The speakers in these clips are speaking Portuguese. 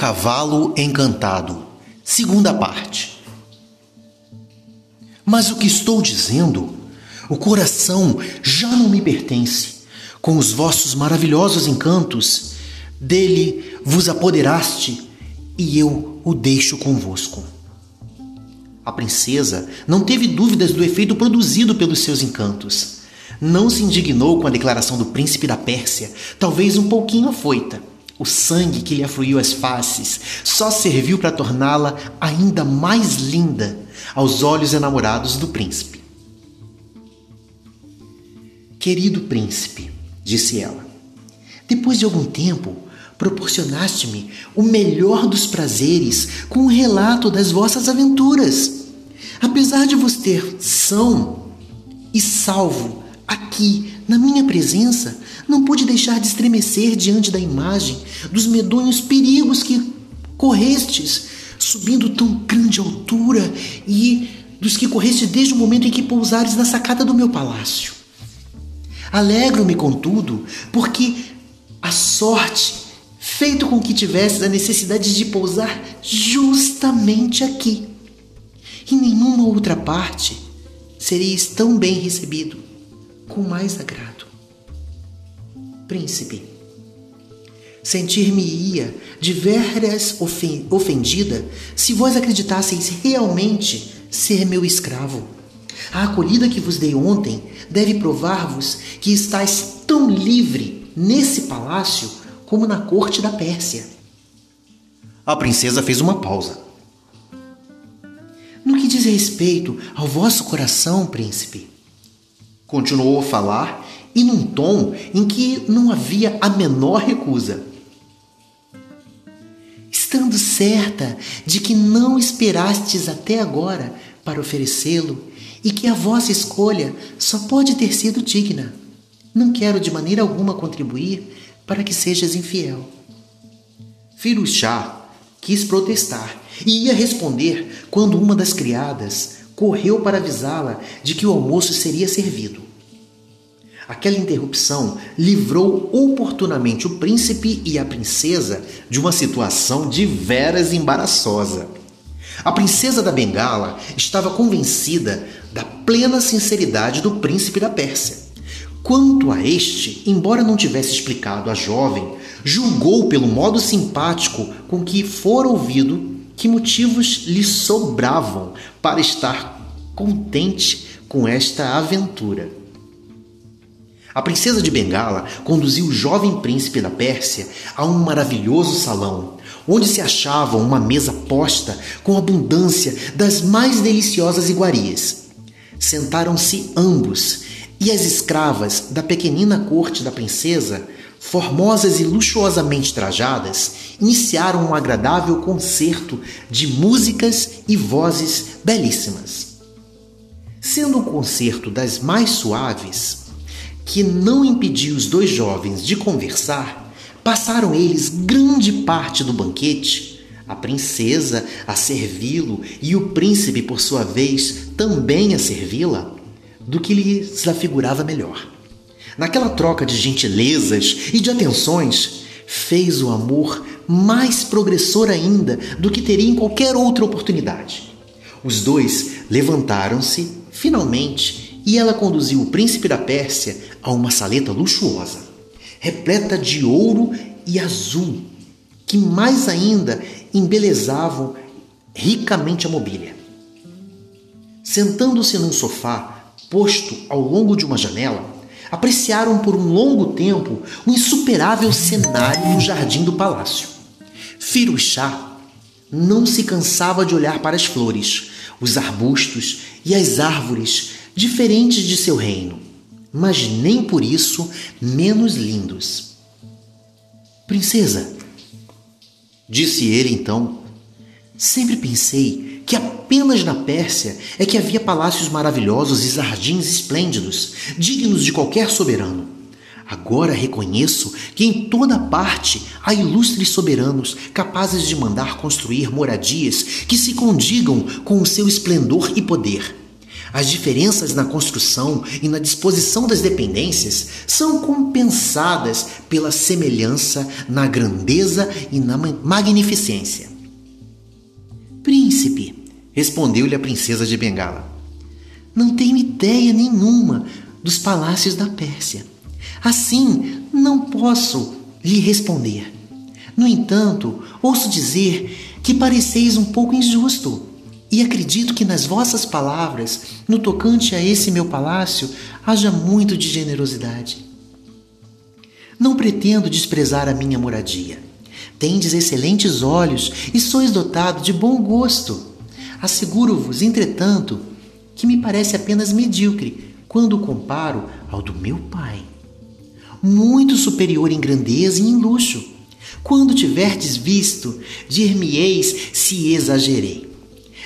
cavalo encantado. Segunda parte. Mas o que estou dizendo, o coração já não me pertence. Com os vossos maravilhosos encantos, dele vos apoderaste e eu o deixo convosco. A princesa não teve dúvidas do efeito produzido pelos seus encantos. Não se indignou com a declaração do príncipe da Pérsia, talvez um pouquinho afoita. O sangue que lhe afluiu às faces só serviu para torná-la ainda mais linda aos olhos enamorados do príncipe. Querido príncipe, disse ela, depois de algum tempo, proporcionaste-me o melhor dos prazeres com o relato das vossas aventuras. Apesar de vos ter são e salvo aqui na minha presença, não pude deixar de estremecer diante da imagem dos medonhos perigos que correstes, subindo tão grande altura, e dos que correste desde o momento em que pousares na sacada do meu palácio. Alegro-me, contudo, porque a sorte feito com que tivesses a necessidade de pousar justamente aqui. Em nenhuma outra parte sereis tão bem recebido, com mais agrado. Príncipe, sentir-me-ia de veras ofendida se vós acreditasseis realmente ser meu escravo. A acolhida que vos dei ontem deve provar-vos que estáis tão livre nesse palácio como na corte da Pérsia. A princesa fez uma pausa. No que diz respeito ao vosso coração, príncipe, continuou a falar e num tom em que não havia a menor recusa. Estando certa de que não esperastes até agora para oferecê-lo e que a vossa escolha só pode ter sido digna, não quero de maneira alguma contribuir para que sejas infiel. Firuchá quis protestar e ia responder quando uma das criadas correu para avisá-la de que o almoço seria servido. Aquela interrupção livrou oportunamente o príncipe e a princesa de uma situação de veras embaraçosa. A princesa da Bengala estava convencida da plena sinceridade do príncipe da Pérsia Quanto a este, embora não tivesse explicado à jovem, julgou pelo modo simpático com que fora ouvido que motivos lhe sobravam para estar contente com esta aventura. A princesa de Bengala conduziu o jovem príncipe da Pérsia a um maravilhoso salão, onde se achava uma mesa posta com abundância das mais deliciosas iguarias. Sentaram-se ambos e as escravas da pequenina corte da princesa, formosas e luxuosamente trajadas, iniciaram um agradável concerto de músicas e vozes belíssimas. Sendo um concerto das mais suaves, que não impediu os dois jovens de conversar, passaram eles grande parte do banquete, a princesa a servi-lo e o príncipe, por sua vez, também a servi-la, do que lhes afigurava melhor. Naquela troca de gentilezas e de atenções, fez o amor mais progressor ainda do que teria em qualquer outra oportunidade. Os dois levantaram-se, finalmente, e ela conduziu o príncipe da Pérsia a uma saleta luxuosa, repleta de ouro e azul, que mais ainda embelezavam ricamente a mobília. Sentando-se num sofá, posto ao longo de uma janela, apreciaram por um longo tempo o insuperável cenário no jardim do palácio. Firuchá não se cansava de olhar para as flores, os arbustos e as árvores diferentes de seu reino, mas nem por isso menos lindos. Princesa, disse ele então, sempre pensei que apenas na Pérsia é que havia palácios maravilhosos e jardins esplêndidos, dignos de qualquer soberano. Agora reconheço que em toda parte há ilustres soberanos capazes de mandar construir moradias que se condigam com o seu esplendor e poder. As diferenças na construção e na disposição das dependências são compensadas pela semelhança na grandeza e na magnificência. Príncipe, respondeu-lhe a princesa de Bengala, não tenho ideia nenhuma dos palácios da Pérsia. Assim, não posso lhe responder. No entanto, ouço dizer que pareceis um pouco injusto e acredito que nas vossas palavras, no tocante a esse meu palácio, haja muito de generosidade. Não pretendo desprezar a minha moradia. Tendes excelentes olhos e sois dotado de bom gosto. Asseguro-vos, entretanto, que me parece apenas medíocre quando o comparo ao do meu pai. Muito superior em grandeza e em luxo. Quando tiverdes visto, dir-me-eis se exagerei.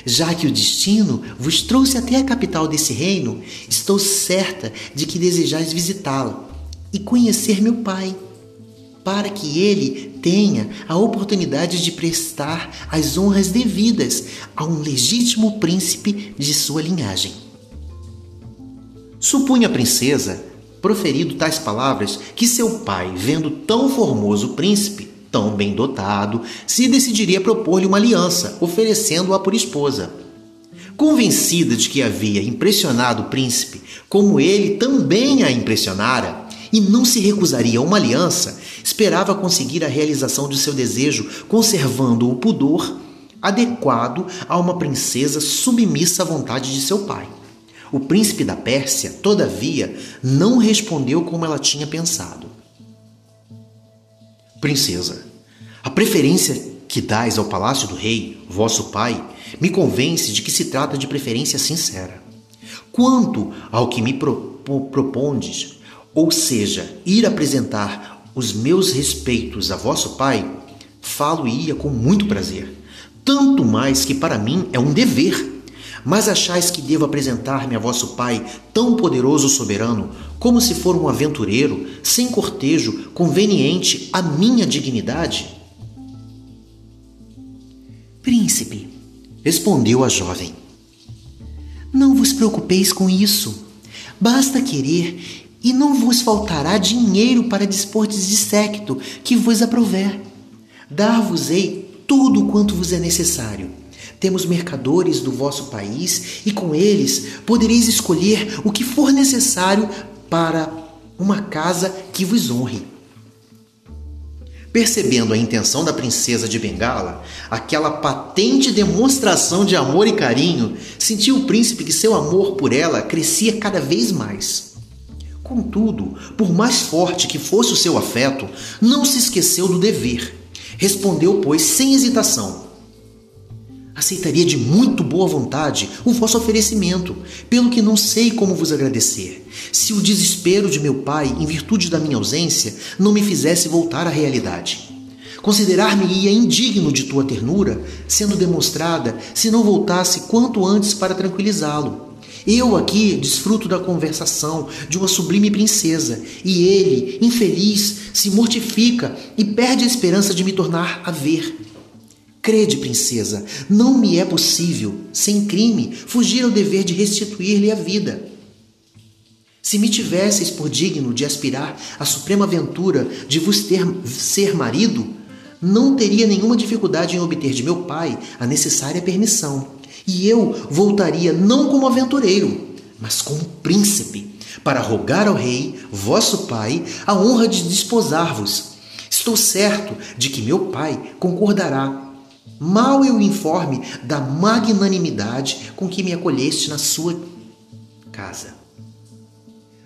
Já que o destino vos trouxe até a capital desse reino, estou certa de que desejais visitá-lo e conhecer meu Pai, para que ele tenha a oportunidade de prestar as honras devidas a um legítimo príncipe de sua linhagem. Supunha a princesa, proferido tais palavras, que seu pai, vendo tão formoso príncipe, tão bem dotado, se decidiria propor-lhe uma aliança, oferecendo-a por esposa. Convencida de que havia impressionado o príncipe, como ele também a impressionara, e não se recusaria a uma aliança, esperava conseguir a realização de seu desejo, conservando o pudor adequado a uma princesa submissa à vontade de seu pai. O príncipe da Pérsia, todavia, não respondeu como ela tinha pensado. Princesa, a preferência que dais ao palácio do rei, vosso pai, me convence de que se trata de preferência sincera. Quanto ao que me pro, propondes, ou seja, ir apresentar os meus respeitos a vosso pai, falo-ia com muito prazer, tanto mais que para mim é um dever mas achais que devo apresentar-me a vosso Pai, tão poderoso soberano, como se for um aventureiro, sem cortejo, conveniente à minha dignidade? Príncipe, respondeu a jovem, não vos preocupeis com isso. Basta querer e não vos faltará dinheiro para dispor de séquito que vos aprover. Dar-vos-ei tudo quanto vos é necessário temos mercadores do vosso país e com eles podereis escolher o que for necessário para uma casa que vos honre. Percebendo a intenção da princesa de Bengala, aquela patente demonstração de amor e carinho, sentiu o príncipe que seu amor por ela crescia cada vez mais. Contudo, por mais forte que fosse o seu afeto, não se esqueceu do dever. Respondeu, pois, sem hesitação: Aceitaria de muito boa vontade o vosso oferecimento, pelo que não sei como vos agradecer, se o desespero de meu pai, em virtude da minha ausência, não me fizesse voltar à realidade. Considerar-me-ia indigno de tua ternura, sendo demonstrada se não voltasse quanto antes para tranquilizá-lo. Eu aqui desfruto da conversação de uma sublime princesa, e ele, infeliz, se mortifica e perde a esperança de me tornar a ver. Crede, princesa, não me é possível, sem crime, fugir ao dever de restituir-lhe a vida. Se me tivesseis por digno de aspirar à suprema aventura de vos ter ser marido, não teria nenhuma dificuldade em obter de meu pai a necessária permissão, e eu voltaria não como aventureiro, mas como príncipe, para rogar ao rei, vosso pai, a honra de desposar-vos. Estou certo de que meu pai concordará Mal eu informe da magnanimidade com que me acolheste na sua casa.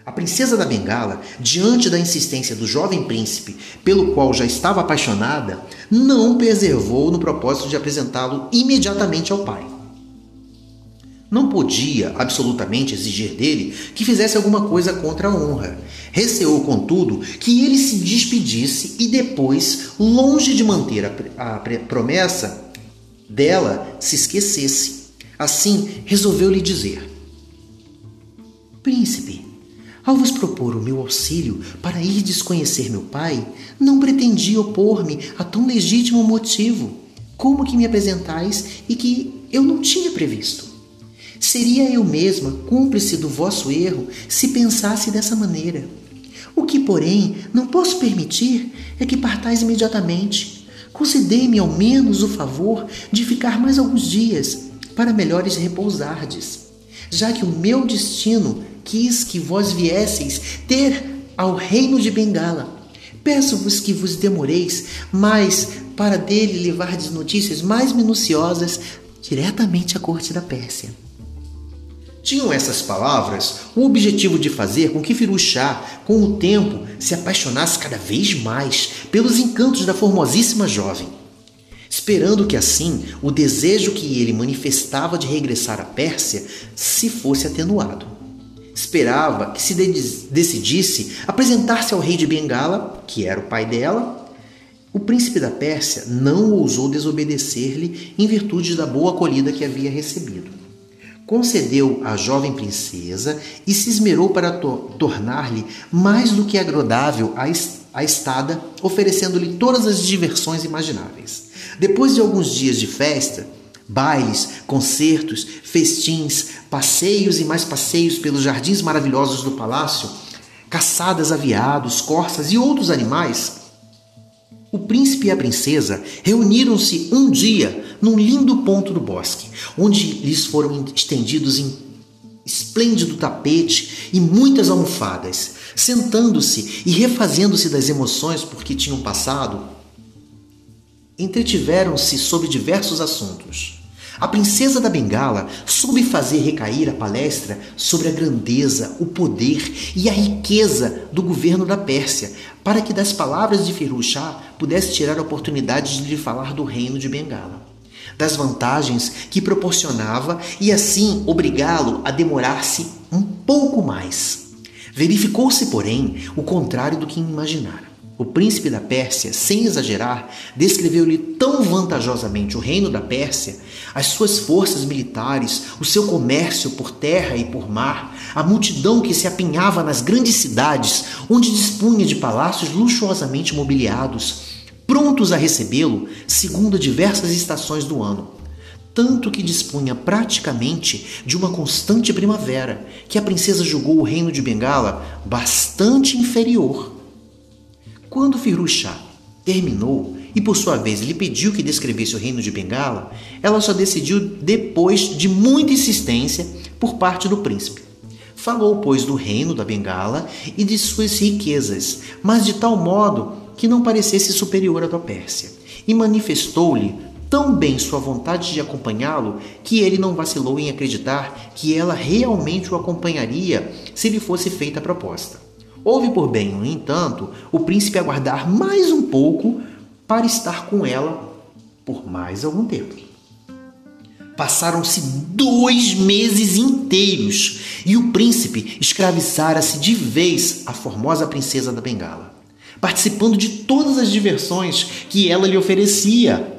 A princesa da Bengala, diante da insistência do jovem príncipe, pelo qual já estava apaixonada, não preservou no propósito de apresentá-lo imediatamente ao pai. Não podia absolutamente exigir dele que fizesse alguma coisa contra a honra. Receou, contudo, que ele se despedisse e depois, longe de manter a, a promessa dela, se esquecesse. Assim, resolveu lhe dizer: Príncipe, ao vos propor o meu auxílio para ir desconhecer meu pai, não pretendi opor-me a tão legítimo motivo como que me apresentais e que eu não tinha previsto. Seria eu mesma cúmplice do vosso erro se pensasse dessa maneira. O que, porém, não posso permitir é que partais imediatamente. Concedei-me ao menos o favor de ficar mais alguns dias, para melhores repousardes, já que o meu destino quis que vós viesseis ter ao reino de Bengala. Peço-vos que vos demoreis mais para dele levardes notícias mais minuciosas diretamente à corte da Pérsia. Tinham essas palavras o objetivo de fazer com que Firuchá, com o tempo, se apaixonasse cada vez mais pelos encantos da formosíssima jovem, esperando que assim o desejo que ele manifestava de regressar à Pérsia se fosse atenuado. Esperava que se decidisse apresentar-se ao rei de Bengala, que era o pai dela. O príncipe da Pérsia não ousou desobedecer-lhe em virtude da boa acolhida que havia recebido concedeu à jovem princesa e se esmerou para to tornar-lhe mais do que agradável a, a estada, oferecendo-lhe todas as diversões imagináveis. Depois de alguns dias de festa, bailes, concertos, festins, passeios e mais passeios pelos jardins maravilhosos do palácio, caçadas a veados, corças e outros animais, o príncipe e a princesa reuniram-se um dia num lindo ponto do bosque, onde lhes foram estendidos em esplêndido tapete e muitas almofadas. Sentando-se e refazendo-se das emoções por que tinham passado, entretiveram-se sobre diversos assuntos. A princesa da Bengala soube fazer recair a palestra sobre a grandeza, o poder e a riqueza do governo da Pérsia, para que das palavras de Firuz pudesse tirar a oportunidade de lhe falar do reino de Bengala, das vantagens que proporcionava e assim obrigá-lo a demorar-se um pouco mais. Verificou-se, porém, o contrário do que imaginara. O príncipe da Pérsia, sem exagerar, descreveu-lhe tão vantajosamente o reino da Pérsia, as suas forças militares, o seu comércio por terra e por mar, a multidão que se apinhava nas grandes cidades, onde dispunha de palácios luxuosamente mobiliados, prontos a recebê-lo segundo diversas estações do ano. Tanto que dispunha praticamente de uma constante primavera, que a princesa julgou o reino de Bengala bastante inferior quando Firuz terminou e por sua vez lhe pediu que descrevesse o reino de Bengala, ela só decidiu depois de muita insistência por parte do príncipe. Falou, pois, do reino da Bengala e de suas riquezas, mas de tal modo que não parecesse superior à da Pérsia, e manifestou-lhe tão bem sua vontade de acompanhá-lo que ele não vacilou em acreditar que ela realmente o acompanharia se lhe fosse feita a proposta. Houve por bem, no entanto, o príncipe aguardar mais um pouco para estar com ela por mais algum tempo. Passaram-se dois meses inteiros e o príncipe escravizara-se de vez a formosa princesa da Bengala, participando de todas as diversões que ela lhe oferecia.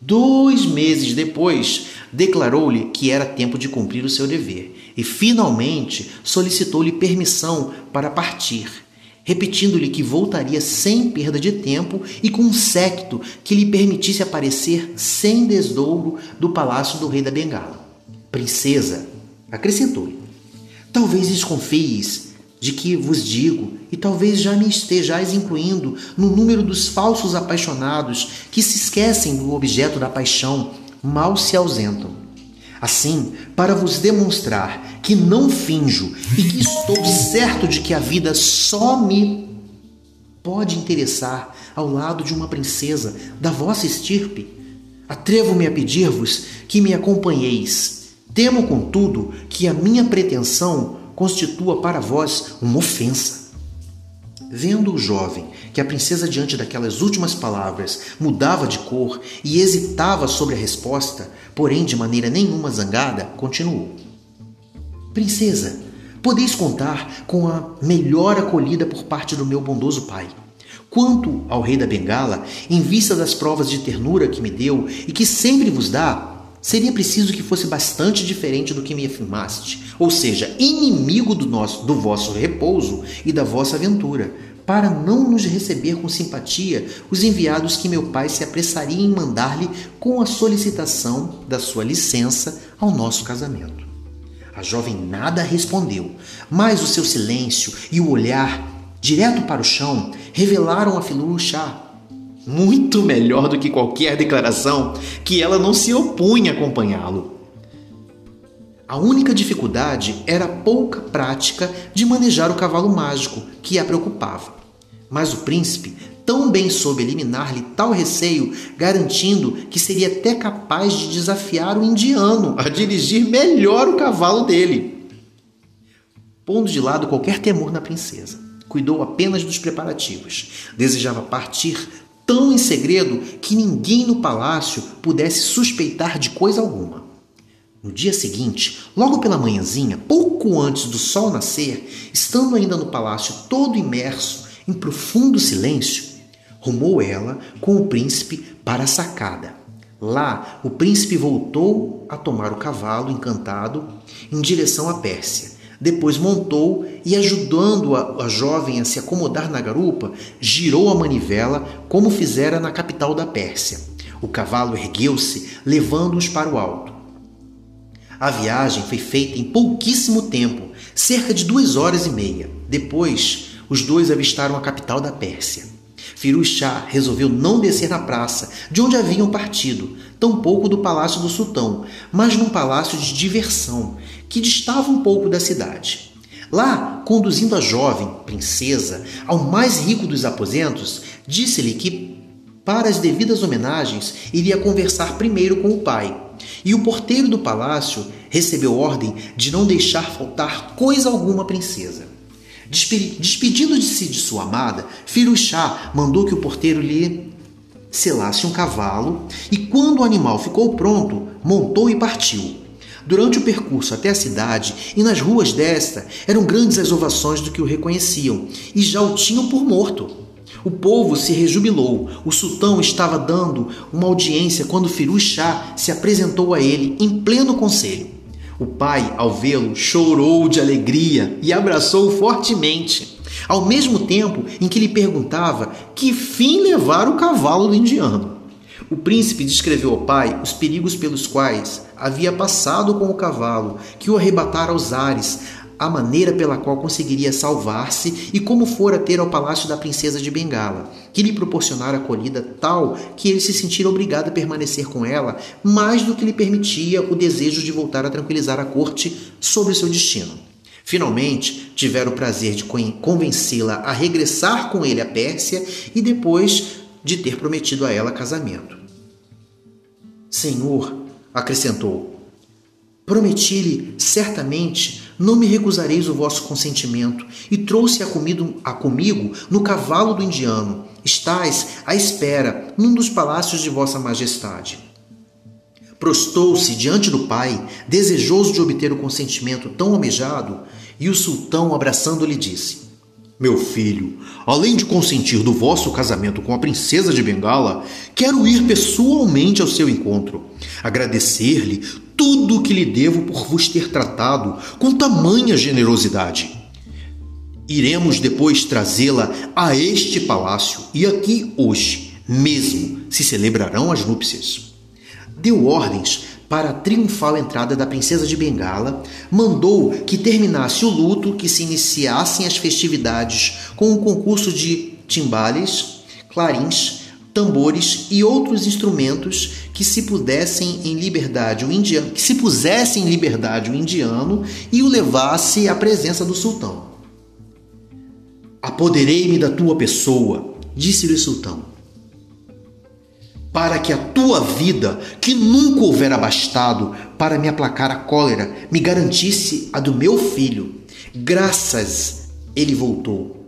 Dois meses depois, declarou-lhe que era tempo de cumprir o seu dever e, finalmente, solicitou-lhe permissão para partir, repetindo-lhe que voltaria sem perda de tempo e com um séquito que lhe permitisse aparecer sem desdouro do palácio do rei da Bengala. Princesa, acrescentou-lhe, talvez desconfies de que vos digo, e talvez já me estejais incluindo no número dos falsos apaixonados que se esquecem do objeto da paixão mal se ausentam. Assim, para vos demonstrar que não finjo e que estou certo de que a vida só me pode interessar ao lado de uma princesa da vossa estirpe, atrevo-me a pedir-vos que me acompanheis. Temo, contudo, que a minha pretensão constitua para vós uma ofensa. Vendo o jovem que a princesa, diante daquelas últimas palavras, mudava de cor e hesitava sobre a resposta, porém de maneira nenhuma zangada, continuou: Princesa, podeis contar com a melhor acolhida por parte do meu bondoso pai. Quanto ao rei da Bengala, em vista das provas de ternura que me deu e que sempre vos dá, seria preciso que fosse bastante diferente do que me afirmaste, ou seja, inimigo do, nosso, do vosso repouso e da vossa aventura, para não nos receber com simpatia os enviados que meu pai se apressaria em mandar-lhe com a solicitação da sua licença ao nosso casamento. A jovem nada respondeu, mas o seu silêncio e o olhar direto para o chão revelaram a Filu Chá muito melhor do que qualquer declaração que ela não se opunha a acompanhá-lo. A única dificuldade era a pouca prática de manejar o cavalo mágico que a preocupava. Mas o príncipe tão bem soube eliminar-lhe tal receio, garantindo que seria até capaz de desafiar o indiano a dirigir melhor o cavalo dele. Pondo de lado qualquer temor na princesa, cuidou apenas dos preparativos. Desejava partir tão em segredo que ninguém no palácio pudesse suspeitar de coisa alguma. No dia seguinte, logo pela manhãzinha, pouco antes do sol nascer, estando ainda no palácio todo imerso em profundo silêncio, rumou ela com o príncipe para a sacada. Lá, o príncipe voltou a tomar o cavalo encantado em direção à Pérsia. Depois montou e, ajudando a, a jovem a se acomodar na garupa, girou a manivela como fizera na capital da Pérsia. O cavalo ergueu-se, levando-os para o alto. A viagem foi feita em pouquíssimo tempo, cerca de duas horas e meia. Depois, os dois avistaram a capital da Pérsia. Firuz Shah resolveu não descer na praça de onde haviam partido, tampouco do palácio do sultão, mas num palácio de diversão que distava um pouco da cidade. Lá, conduzindo a jovem princesa ao mais rico dos aposentos, disse-lhe que, para as devidas homenagens, iria conversar primeiro com o pai e o porteiro do palácio recebeu ordem de não deixar faltar coisa alguma à princesa. Despedindo-se de sua amada, Firuchá mandou que o porteiro lhe selasse um cavalo e, quando o animal ficou pronto, montou e partiu. Durante o percurso até a cidade e nas ruas desta, eram grandes as ovações do que o reconheciam e já o tinham por morto. O povo se rejubilou. O sultão estava dando uma audiência quando Firuz Shah se apresentou a ele em pleno conselho. O pai, ao vê-lo, chorou de alegria e abraçou-o fortemente, ao mesmo tempo em que lhe perguntava que fim levar o cavalo do indiano. O príncipe descreveu ao pai os perigos pelos quais havia passado com o cavalo, que o arrebatara aos ares, a maneira pela qual conseguiria salvar-se e como fora ter ao palácio da princesa de Bengala, que lhe proporcionara acolhida tal que ele se sentira obrigado a permanecer com ela mais do que lhe permitia o desejo de voltar a tranquilizar a corte sobre seu destino. Finalmente, tiveram o prazer de convencê-la a regressar com ele à Pérsia e depois de ter prometido a ela casamento. Senhor, acrescentou, prometi-lhe certamente não me recusareis o vosso consentimento, e trouxe-a comigo, a comigo no cavalo do indiano. Estais à espera num dos palácios de vossa majestade. Prostou-se diante do pai, desejoso de obter o consentimento tão almejado, e o sultão, abraçando-lhe, disse: Meu filho, além de consentir do vosso casamento com a princesa de Bengala, quero ir pessoalmente ao seu encontro, agradecer-lhe tudo o que lhe devo por vos ter tratado com tamanha generosidade. Iremos depois trazê-la a este palácio e aqui hoje mesmo se celebrarão as núpcias. Deu ordens para a triunfal entrada da princesa de Bengala, mandou que terminasse o luto, que se iniciassem as festividades com um concurso de timbales, clarins, tambores e outros instrumentos que se pudessem em liberdade o indiano, que se pusesse em liberdade o indiano e o levasse à presença do sultão. Apoderei-me da tua pessoa, disse-lhe o sultão, para que a tua vida, que nunca houvera bastado para me aplacar a cólera, me garantisse a do meu filho. Graças, ele voltou.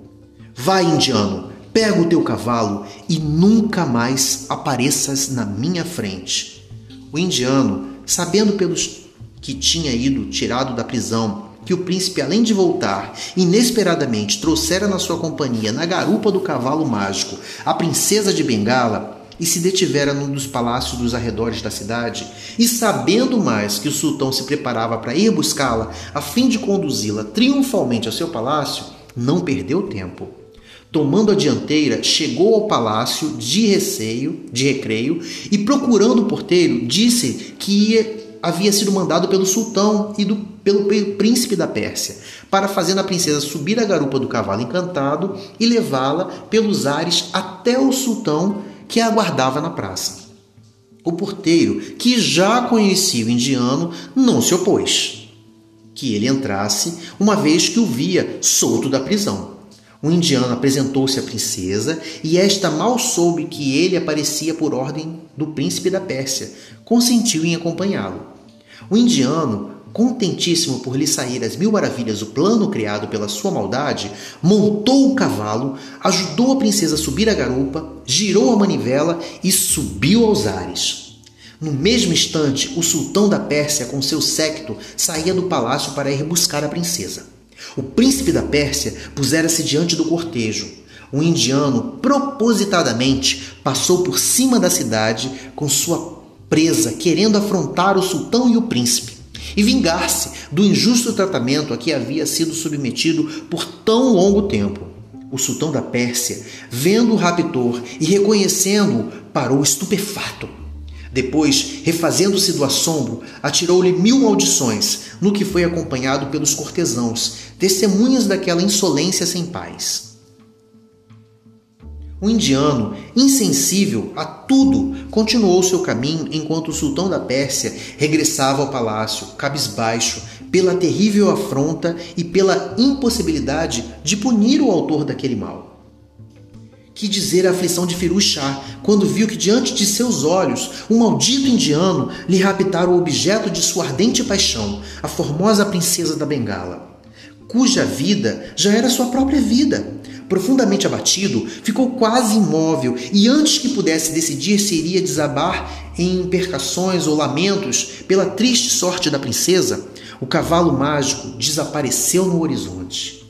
Vai, indiano, Pega o teu cavalo e nunca mais apareças na minha frente. O indiano, sabendo pelos que tinha ido tirado da prisão, que o príncipe, além de voltar, inesperadamente trouxera na sua companhia, na garupa do cavalo mágico, a princesa de Bengala, e se detivera num dos palácios dos arredores da cidade, e sabendo mais que o sultão se preparava para ir buscá-la a fim de conduzi-la triunfalmente ao seu palácio, não perdeu tempo. Tomando a dianteira, chegou ao palácio de receio, de recreio, e procurando o porteiro, disse que ia havia sido mandado pelo sultão e do, pelo, pelo príncipe da Pérsia, para fazer a princesa subir a garupa do cavalo encantado e levá-la pelos ares até o sultão que a aguardava na praça. O porteiro, que já conhecia o indiano, não se opôs que ele entrasse, uma vez que o via solto da prisão. O indiano apresentou-se à princesa e esta mal soube que ele aparecia por ordem do príncipe da Pérsia, consentiu em acompanhá-lo. O indiano, contentíssimo por lhe sair as mil maravilhas o plano criado pela sua maldade, montou o cavalo, ajudou a princesa a subir a garupa, girou a manivela e subiu aos ares. No mesmo instante, o sultão da Pérsia, com seu séquito, saía do palácio para ir buscar a princesa. O príncipe da Pérsia pusera-se diante do cortejo. O indiano, propositadamente, passou por cima da cidade com sua presa, querendo afrontar o sultão e o príncipe e vingar-se do injusto tratamento a que havia sido submetido por tão longo tempo. O sultão da Pérsia, vendo o raptor e reconhecendo-o, parou estupefato. Depois, refazendo-se do assombro, atirou-lhe mil maldições, no que foi acompanhado pelos cortesãos, testemunhas daquela insolência sem paz. O indiano, insensível a tudo, continuou seu caminho enquanto o sultão da Pérsia regressava ao palácio, cabisbaixo, pela terrível afronta e pela impossibilidade de punir o autor daquele mal. Que dizer a aflição de Firu quando viu que diante de seus olhos um maldito indiano lhe raptara o objeto de sua ardente paixão, a formosa princesa da Bengala, cuja vida já era sua própria vida. Profundamente abatido, ficou quase imóvel e antes que pudesse decidir se iria desabar em impercações ou lamentos pela triste sorte da princesa, o cavalo mágico desapareceu no horizonte.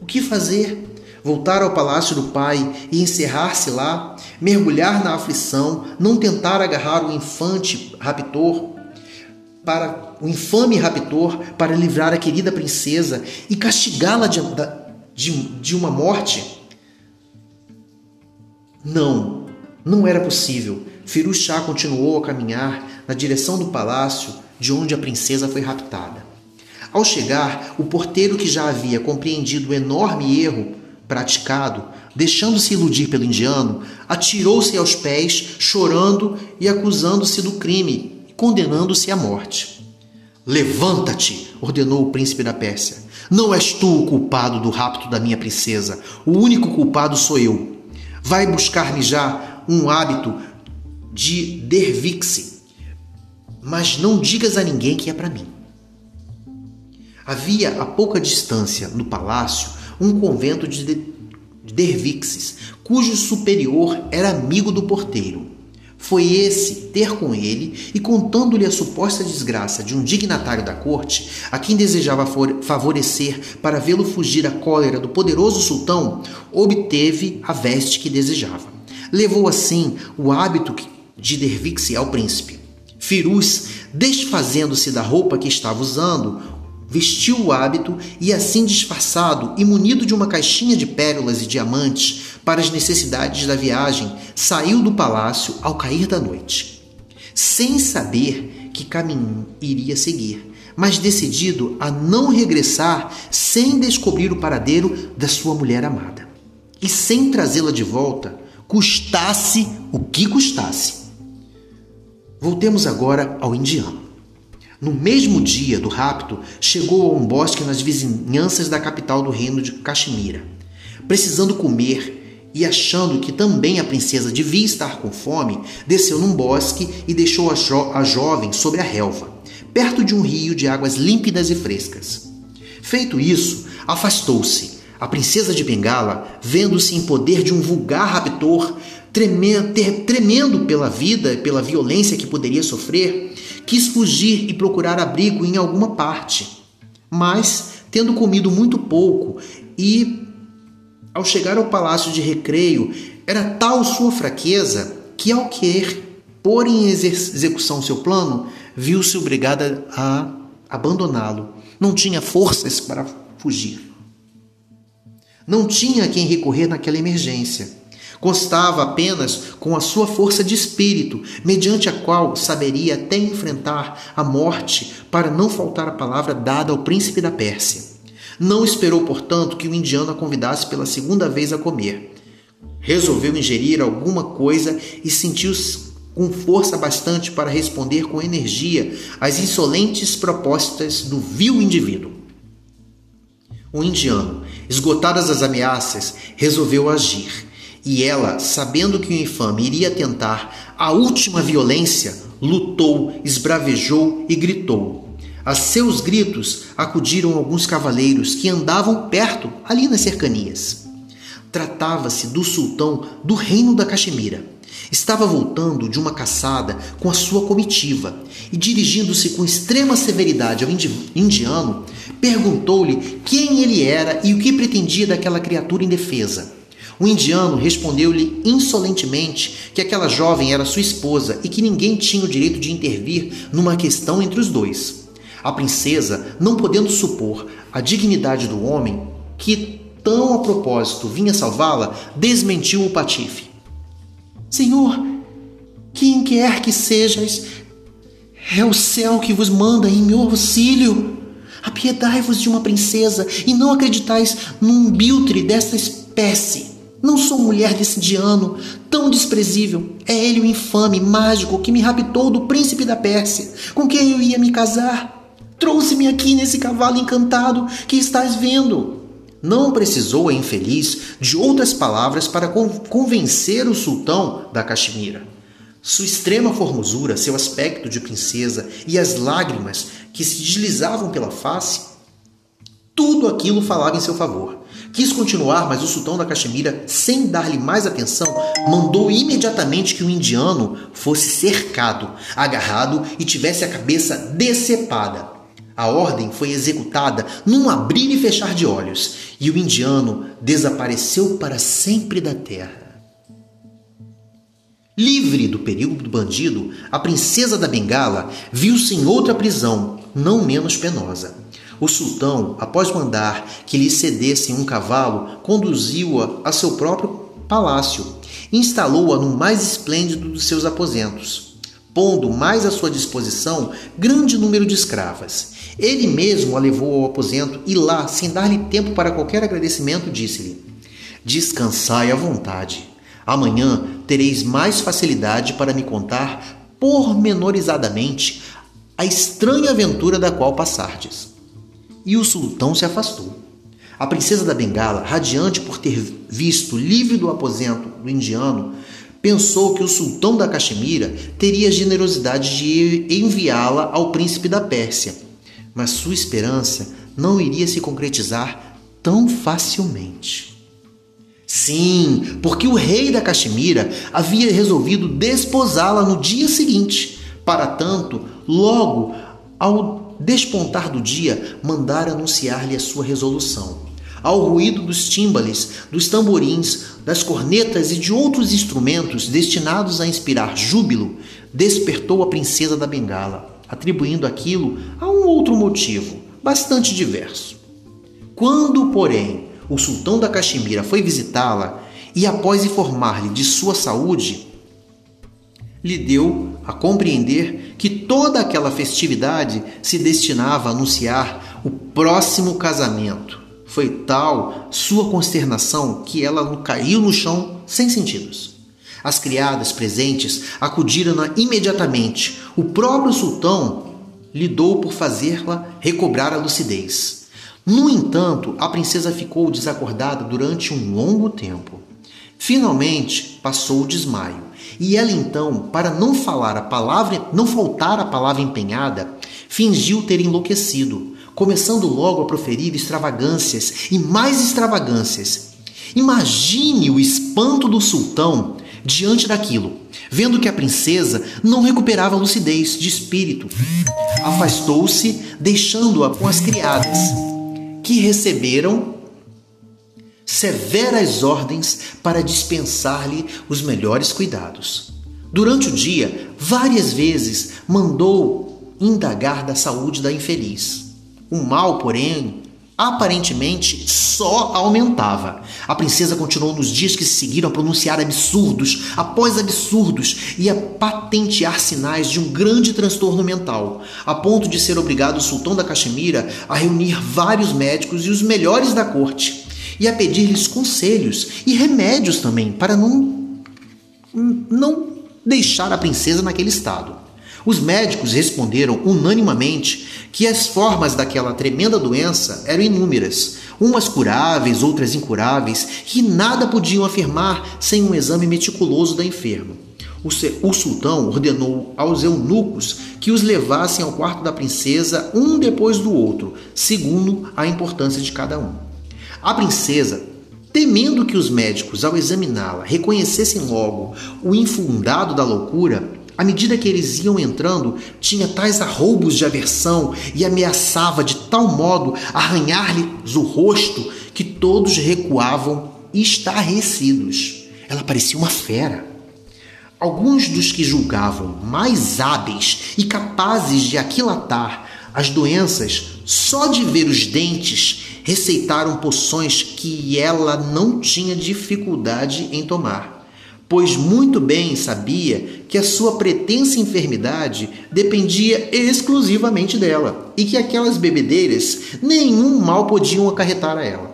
O que fazer? voltar ao palácio do pai e encerrar-se lá, mergulhar na aflição, não tentar agarrar o infante raptor para o infame raptor para livrar a querida princesa e castigá-la de, de, uma morte? Não, não era possível. Firuchá continuou a caminhar na direção do palácio de onde a princesa foi raptada. Ao chegar, o porteiro que já havia compreendido o enorme erro praticado, deixando-se iludir pelo indiano, atirou-se aos pés, chorando e acusando-se do crime, condenando-se à morte. Levanta-te, ordenou o príncipe da Pérsia. Não és tu o culpado do rapto da minha princesa. O único culpado sou eu. Vai buscar-me já um hábito de Dervixe, mas não digas a ninguém que é para mim. Havia a pouca distância, no palácio, um convento de Dervixes, cujo superior era amigo do porteiro. Foi esse ter com ele e contando-lhe a suposta desgraça de um dignatário da corte, a quem desejava favorecer para vê-lo fugir à cólera do poderoso sultão, obteve a veste que desejava. Levou assim o hábito de Dervixe ao príncipe. Firuz, desfazendo-se da roupa que estava usando, vestiu o hábito e, assim disfarçado e munido de uma caixinha de pérolas e diamantes para as necessidades da viagem, saiu do palácio ao cair da noite, sem saber que caminho iria seguir, mas decidido a não regressar sem descobrir o paradeiro da sua mulher amada e sem trazê-la de volta, custasse o que custasse. Voltemos agora ao indiano. No mesmo dia do rapto, chegou a um bosque nas vizinhanças da capital do reino de Caxemira. Precisando comer e achando que também a princesa devia estar com fome, desceu num bosque e deixou a, jo a jovem sobre a relva, perto de um rio de águas límpidas e frescas. Feito isso, afastou-se. A princesa de Bengala, vendo-se em poder de um vulgar raptor, tremendo, tremendo pela vida, pela violência que poderia sofrer, quis fugir e procurar abrigo em alguma parte. Mas, tendo comido muito pouco e, ao chegar ao palácio de recreio, era tal sua fraqueza que, ao querer pôr em execução seu plano, viu-se obrigada a abandoná-lo. Não tinha forças para fugir. Não tinha quem recorrer naquela emergência. Constava apenas com a sua força de espírito, mediante a qual saberia até enfrentar a morte para não faltar a palavra dada ao príncipe da Pérsia. Não esperou, portanto, que o indiano a convidasse pela segunda vez a comer. Resolveu ingerir alguma coisa e sentiu-se com força bastante para responder com energia às insolentes propostas do vil indivíduo. O indiano, esgotadas as ameaças, resolveu agir. E ela, sabendo que o infame iria tentar a última violência, lutou, esbravejou e gritou. A seus gritos acudiram alguns cavaleiros que andavam perto, ali nas cercanias. Tratava-se do sultão do reino da Caxemira. Estava voltando de uma caçada com a sua comitiva e, dirigindo-se com extrema severidade ao indiano, perguntou-lhe quem ele era e o que pretendia daquela criatura indefesa. O indiano respondeu-lhe insolentemente que aquela jovem era sua esposa e que ninguém tinha o direito de intervir numa questão entre os dois. A princesa, não podendo supor a dignidade do homem que tão a propósito vinha salvá-la, desmentiu o patife. Senhor, quem quer que sejas, é o céu que vos manda em meu auxílio. Apiedai-vos de uma princesa e não acreditais num biltre desta espécie. Não sou mulher desse diano, tão desprezível. É ele o infame mágico que me raptou do príncipe da Pérsia, com quem eu ia me casar. Trouxe-me aqui nesse cavalo encantado que estás vendo. Não precisou a infeliz de outras palavras para convencer o sultão da Caxemira. Sua extrema formosura, seu aspecto de princesa e as lágrimas que se deslizavam pela face, tudo aquilo falava em seu favor. Quis continuar, mas o sultão da Caxemira, sem dar-lhe mais atenção, mandou imediatamente que o indiano fosse cercado, agarrado e tivesse a cabeça decepada. A ordem foi executada num abrir e fechar de olhos, e o indiano desapareceu para sempre da terra. Livre do perigo do bandido, a princesa da Bengala viu-se em outra prisão, não menos penosa. O sultão, após mandar que lhe cedessem um cavalo, conduziu-a a seu próprio palácio, instalou-a no mais esplêndido dos seus aposentos, pondo mais à sua disposição grande número de escravas ele mesmo a levou ao aposento e lá, sem dar-lhe tempo para qualquer agradecimento, disse-lhe: Descansai à vontade. Amanhã tereis mais facilidade para me contar pormenorizadamente a estranha aventura da qual passardes. E o sultão se afastou. A princesa da Bengala, radiante por ter visto livre do aposento do indiano, pensou que o sultão da Caxemira teria a generosidade de enviá-la ao príncipe da Pérsia mas sua esperança não iria se concretizar tão facilmente. Sim, porque o rei da Caxemira havia resolvido desposá-la no dia seguinte. Para tanto, logo ao despontar do dia, mandara anunciar-lhe a sua resolução. Ao ruído dos tímbales, dos tamborins, das cornetas e de outros instrumentos destinados a inspirar júbilo, despertou a princesa da Bengala atribuindo aquilo a um outro motivo, bastante diverso. Quando, porém, o sultão da Caxemira foi visitá-la e, após informar-lhe de sua saúde, lhe deu a compreender que toda aquela festividade se destinava a anunciar o próximo casamento. Foi tal sua consternação que ela caiu no chão sem sentidos. As criadas presentes acudiram-na imediatamente. O próprio sultão lidou por fazê-la recobrar a lucidez. No entanto, a princesa ficou desacordada durante um longo tempo. Finalmente passou o desmaio, e ela então, para não falar a palavra, não faltar a palavra empenhada, fingiu ter enlouquecido, começando logo a proferir extravagâncias e mais extravagâncias. Imagine o espanto do sultão diante daquilo, vendo que a princesa não recuperava lucidez de espírito. Afastou-se, deixando-a com as criadas, que receberam severas ordens para dispensar-lhe os melhores cuidados. Durante o dia, várias vezes mandou indagar da saúde da infeliz. O mal, porém, aparentemente só aumentava. A princesa continuou nos dias que se seguiram a pronunciar absurdos após absurdos e a patentear sinais de um grande transtorno mental, a ponto de ser obrigado o sultão da Caxemira a reunir vários médicos e os melhores da corte e a pedir-lhes conselhos e remédios também para não não deixar a princesa naquele estado. Os médicos responderam unanimamente que as formas daquela tremenda doença eram inúmeras, umas curáveis, outras incuráveis, que nada podiam afirmar sem um exame meticuloso da enferma. O, sultão ordenou aos eunucos que os levassem ao quarto da princesa, um depois do outro, segundo a importância de cada um. A princesa, temendo que os médicos, ao examiná-la, reconhecessem logo o infundado da loucura, à medida que eles iam entrando, tinha tais arroubos de aversão e ameaçava de tal modo arranhar-lhes o rosto que todos recuavam estarrecidos. Ela parecia uma fera. Alguns dos que julgavam mais hábeis e capazes de aquilatar as doenças só de ver os dentes receitaram poções que ela não tinha dificuldade em tomar pois muito bem sabia que a sua pretensa enfermidade dependia exclusivamente dela e que aquelas bebedeiras nenhum mal podiam acarretar a ela.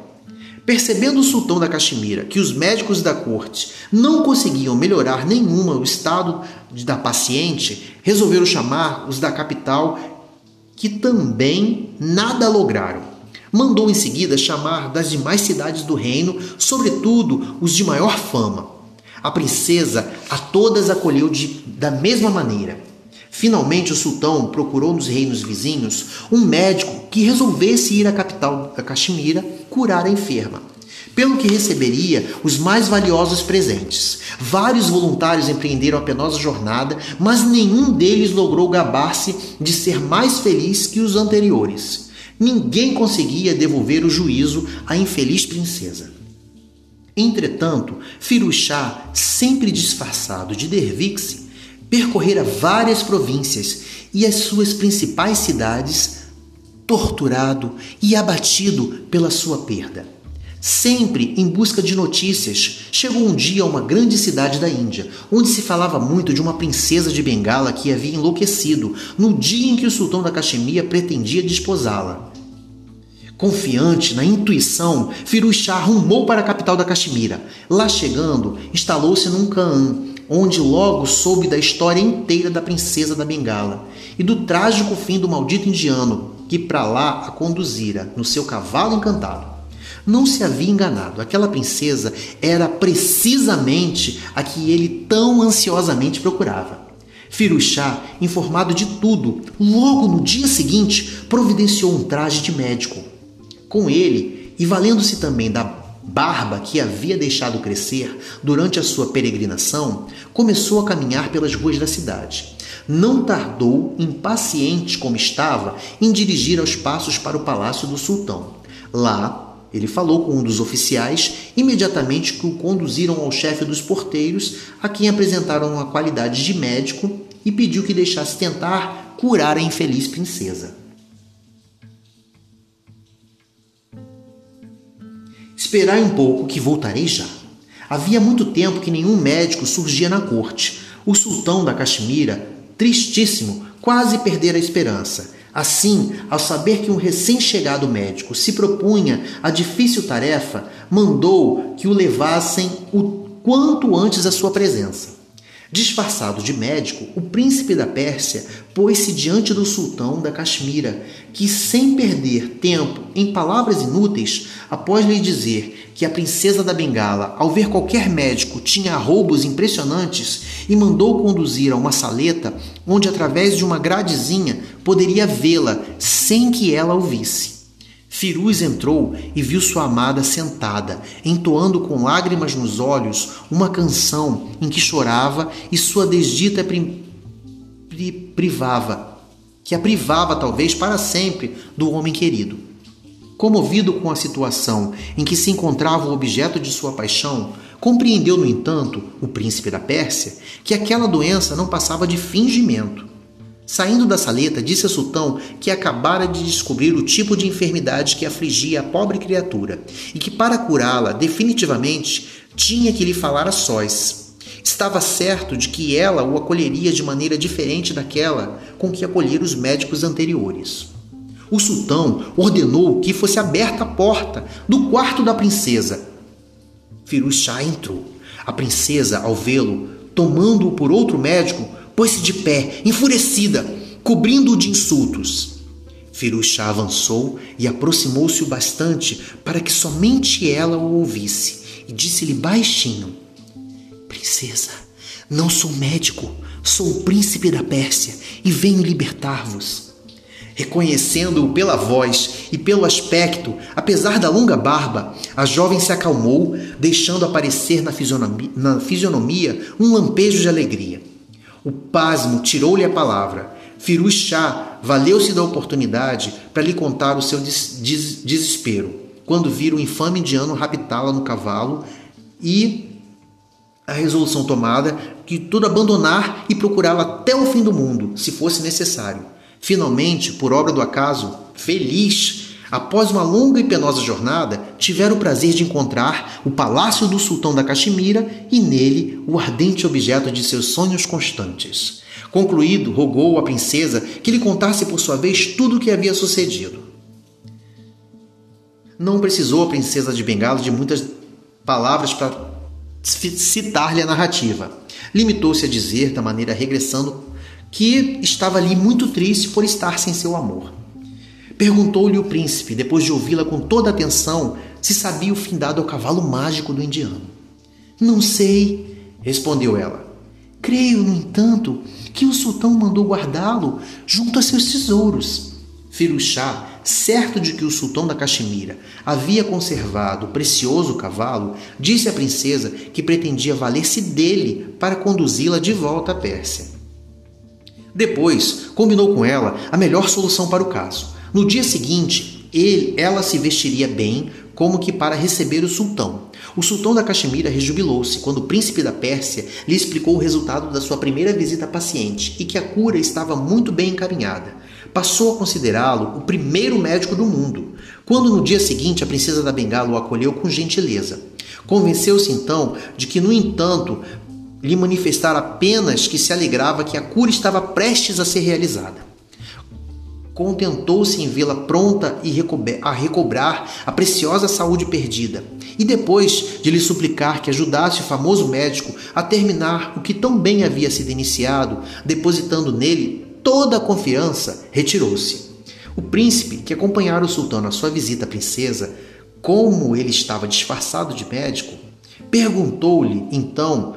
Percebendo o sultão da Caxemira que os médicos da corte não conseguiam melhorar nenhuma o estado da paciente, resolveram chamar os da capital, que também nada lograram. Mandou em seguida chamar das demais cidades do reino, sobretudo os de maior fama, a princesa a todas acolheu de, da mesma maneira. Finalmente, o sultão procurou nos reinos vizinhos um médico que resolvesse ir à capital da Caxemira curar a enferma, pelo que receberia os mais valiosos presentes. Vários voluntários empreenderam a penosa jornada, mas nenhum deles logrou gabar-se de ser mais feliz que os anteriores. Ninguém conseguia devolver o juízo à infeliz princesa. Entretanto, Firuchá, sempre disfarçado de Dervix, percorrera várias províncias e as suas principais cidades, torturado e abatido pela sua perda. Sempre em busca de notícias, chegou um dia a uma grande cidade da Índia, onde se falava muito de uma princesa de Bengala que havia enlouquecido no dia em que o sultão da Caxemia pretendia desposá-la. Confiante na intuição, Firuz Shah rumou para a capital da Caxemira. Lá chegando, instalou-se num Caan, onde logo soube da história inteira da princesa da Bengala e do trágico fim do maldito indiano que para lá a conduzira no seu cavalo encantado. Não se havia enganado, aquela princesa era precisamente a que ele tão ansiosamente procurava. Firuchá, informado de tudo, logo no dia seguinte providenciou um traje de médico com ele, e valendo-se também da barba que havia deixado crescer durante a sua peregrinação, começou a caminhar pelas ruas da cidade. Não tardou, impaciente como estava, em dirigir aos passos para o palácio do sultão. Lá, ele falou com um dos oficiais, imediatamente que o conduziram ao chefe dos porteiros, a quem apresentaram a qualidade de médico e pediu que deixasse tentar curar a infeliz princesa. Esperai um pouco que voltarei já. Havia muito tempo que nenhum médico surgia na corte. O sultão da Caxemira, tristíssimo, quase perdera a esperança. Assim, ao saber que um recém-chegado médico se propunha a difícil tarefa, mandou que o levassem o quanto antes à sua presença. Disfarçado de médico, o príncipe da Pérsia pôs-se diante do sultão da Caxemira, que, sem perder tempo em palavras inúteis, após lhe dizer que a princesa da Bengala, ao ver qualquer médico, tinha roubos impressionantes, e mandou conduzir a uma saleta onde, através de uma gradezinha, poderia vê-la sem que ela o visse. Firuz entrou e viu sua amada sentada, entoando com lágrimas nos olhos uma canção em que chorava e sua desdita pri pri privava, que a privava talvez para sempre do homem querido. Comovido com a situação em que se encontrava o objeto de sua paixão, compreendeu, no entanto, o príncipe da Pérsia, que aquela doença não passava de fingimento. Saindo da saleta, disse a sultão que acabara de descobrir o tipo de enfermidade que afligia a pobre criatura e que, para curá-la definitivamente, tinha que lhe falar a sós. Estava certo de que ela o acolheria de maneira diferente daquela com que acolhera os médicos anteriores. O sultão ordenou que fosse aberta a porta do quarto da princesa. Firuz Shah entrou. A princesa, ao vê-lo, tomando-o por outro médico, pôs-se de pé, enfurecida, cobrindo-o de insultos. Firuz Shah avançou e aproximou-se o bastante para que somente ela o ouvisse e disse-lhe baixinho: Princesa, não sou médico, sou o príncipe da Pérsia e venho libertar-vos. Reconhecendo-o pela voz e pelo aspecto, apesar da longa barba, a jovem se acalmou, deixando aparecer na fisionomia, na fisionomia um lampejo de alegria. O pasmo tirou-lhe a palavra. Firuz Shah valeu-se da oportunidade para lhe contar o seu des des desespero, quando vira o infame indiano raptá-la no cavalo e a resolução tomada de tudo abandonar e procurá-la até o fim do mundo, se fosse necessário. Finalmente, por obra do acaso, feliz, após uma longa e penosa jornada, tiveram o prazer de encontrar o palácio do sultão da Caxemira e nele o ardente objeto de seus sonhos constantes. Concluído, rogou à princesa que lhe contasse por sua vez tudo o que havia sucedido. Não precisou a princesa de Bengala de muitas palavras para citar-lhe a narrativa. Limitou-se a dizer, da maneira regressando que estava ali muito triste por estar sem seu amor. Perguntou-lhe o príncipe, depois de ouvi-la com toda atenção, se sabia o fim dado ao cavalo mágico do indiano. Não sei, respondeu ela. Creio, no entanto, que o sultão mandou guardá-lo junto a seus tesouros. Firuchá, certo de que o sultão da Caxemira havia conservado o precioso cavalo, disse à princesa que pretendia valer-se dele para conduzi-la de volta à Pérsia. Depois, combinou com ela a melhor solução para o caso. No dia seguinte, ele, ela se vestiria bem, como que para receber o sultão. O sultão da Caxemira rejubilou-se quando o príncipe da Pérsia lhe explicou o resultado da sua primeira visita à paciente e que a cura estava muito bem encaminhada. Passou a considerá-lo o primeiro médico do mundo. Quando no dia seguinte a princesa da Bengala o acolheu com gentileza. Convenceu-se então de que, no entanto, lhe manifestar apenas que se alegrava que a cura estava prestes a ser realizada. Contentou-se em vê-la pronta a recobrar a preciosa saúde perdida, e depois de lhe suplicar que ajudasse o famoso médico a terminar o que tão bem havia sido iniciado, depositando nele toda a confiança, retirou-se. O príncipe, que acompanhara o sultão na sua visita à princesa, como ele estava disfarçado de médico, perguntou-lhe então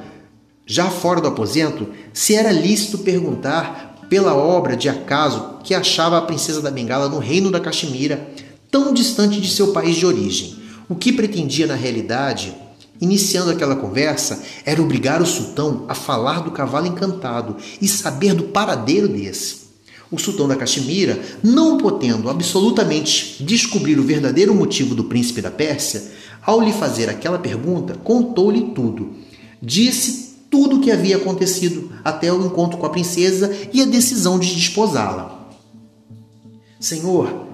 já fora do aposento, se era lícito perguntar pela obra de acaso que achava a princesa da Bengala no reino da Caxemira, tão distante de seu país de origem. O que pretendia na realidade, iniciando aquela conversa, era obrigar o sultão a falar do cavalo encantado e saber do paradeiro desse. O sultão da Caxemira, não podendo absolutamente descobrir o verdadeiro motivo do príncipe da Pérsia, ao lhe fazer aquela pergunta, contou-lhe tudo. Disse tudo o que havia acontecido até o encontro com a princesa e a decisão de desposá-la. Senhor,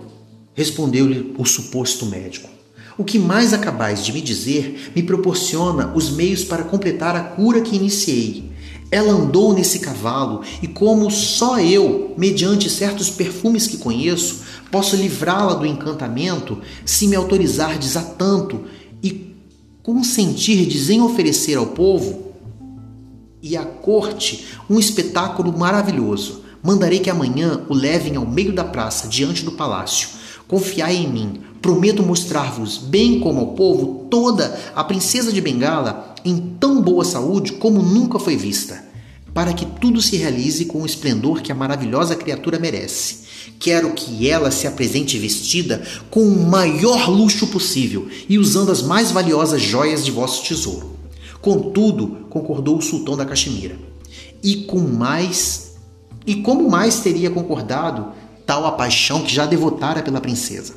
respondeu-lhe o suposto médico, o que mais acabais de me dizer me proporciona os meios para completar a cura que iniciei. Ela andou nesse cavalo e, como só eu, mediante certos perfumes que conheço, posso livrá-la do encantamento se me autorizardes a tanto e consentirdes em oferecer ao povo e à corte um espetáculo maravilhoso. Mandarei que amanhã o levem ao meio da praça, diante do palácio. Confiai em mim. Prometo mostrar-vos, bem como ao povo, toda a princesa de Bengala em tão boa saúde como nunca foi vista, para que tudo se realize com o esplendor que a maravilhosa criatura merece. Quero que ela se apresente vestida com o maior luxo possível e usando as mais valiosas joias de vosso tesouro. Contudo, concordou o sultão da Caxemira. E com mais e como mais teria concordado tal a paixão que já devotara pela princesa.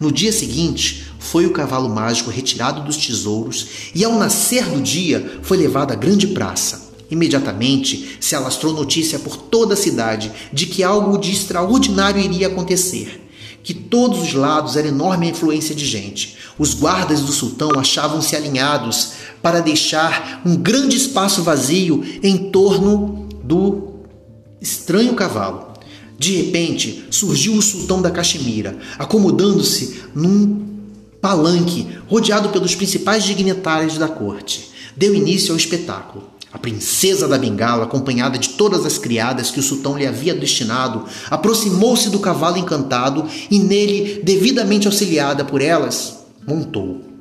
No dia seguinte, foi o cavalo mágico retirado dos tesouros e ao nascer do dia foi levado à grande praça. Imediatamente se alastrou notícia por toda a cidade de que algo de extraordinário iria acontecer. Que todos os lados era enorme influência de gente. Os guardas do sultão achavam-se alinhados para deixar um grande espaço vazio em torno do estranho cavalo. De repente, surgiu o sultão da Caxemira, acomodando-se num palanque rodeado pelos principais dignitários da corte. Deu início ao espetáculo. A princesa da Bengala, acompanhada de todas as criadas que o sultão lhe havia destinado, aproximou-se do cavalo encantado e nele, devidamente auxiliada por elas, montou.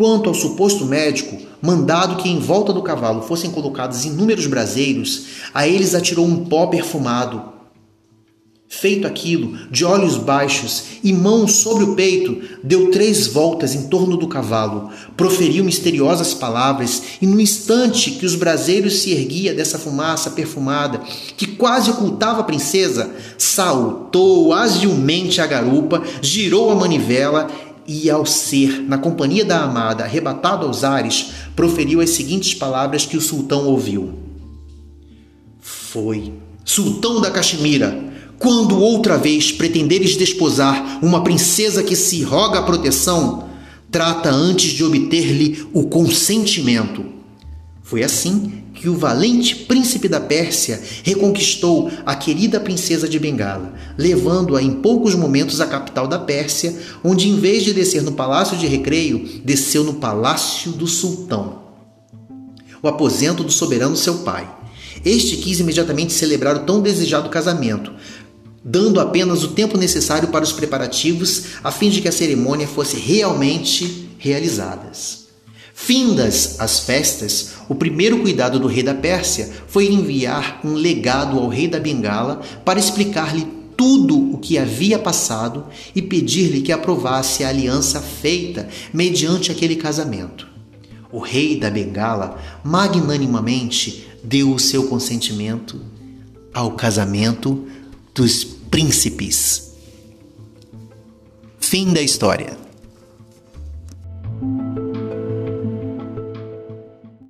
Quanto ao suposto médico, mandado que em volta do cavalo fossem colocados inúmeros braseiros, a eles atirou um pó perfumado. Feito aquilo, de olhos baixos e mãos sobre o peito, deu três voltas em torno do cavalo, proferiu misteriosas palavras, e no instante que os braseiros se erguia dessa fumaça perfumada, que quase ocultava a princesa, saltou agilmente a garupa, girou a manivela e, ao ser, na companhia da amada, arrebatado aos ares, proferiu as seguintes palavras que o sultão ouviu: Foi, sultão da Caxemira, quando outra vez pretenderes desposar uma princesa que se roga a proteção, trata antes de obter-lhe o consentimento. Foi assim que o valente príncipe da Pérsia reconquistou a querida princesa de Bengala, levando-a em poucos momentos à capital da Pérsia, onde em vez de descer no palácio de recreio, desceu no palácio do sultão, o aposento do soberano seu pai. Este quis imediatamente celebrar o tão desejado casamento, dando apenas o tempo necessário para os preparativos, a fim de que a cerimônia fosse realmente realizada. Findas as festas, o primeiro cuidado do rei da Pérsia foi enviar um legado ao rei da Bengala para explicar-lhe tudo o que havia passado e pedir-lhe que aprovasse a aliança feita mediante aquele casamento. O rei da Bengala magnanimamente deu o seu consentimento ao casamento dos príncipes. Fim da história.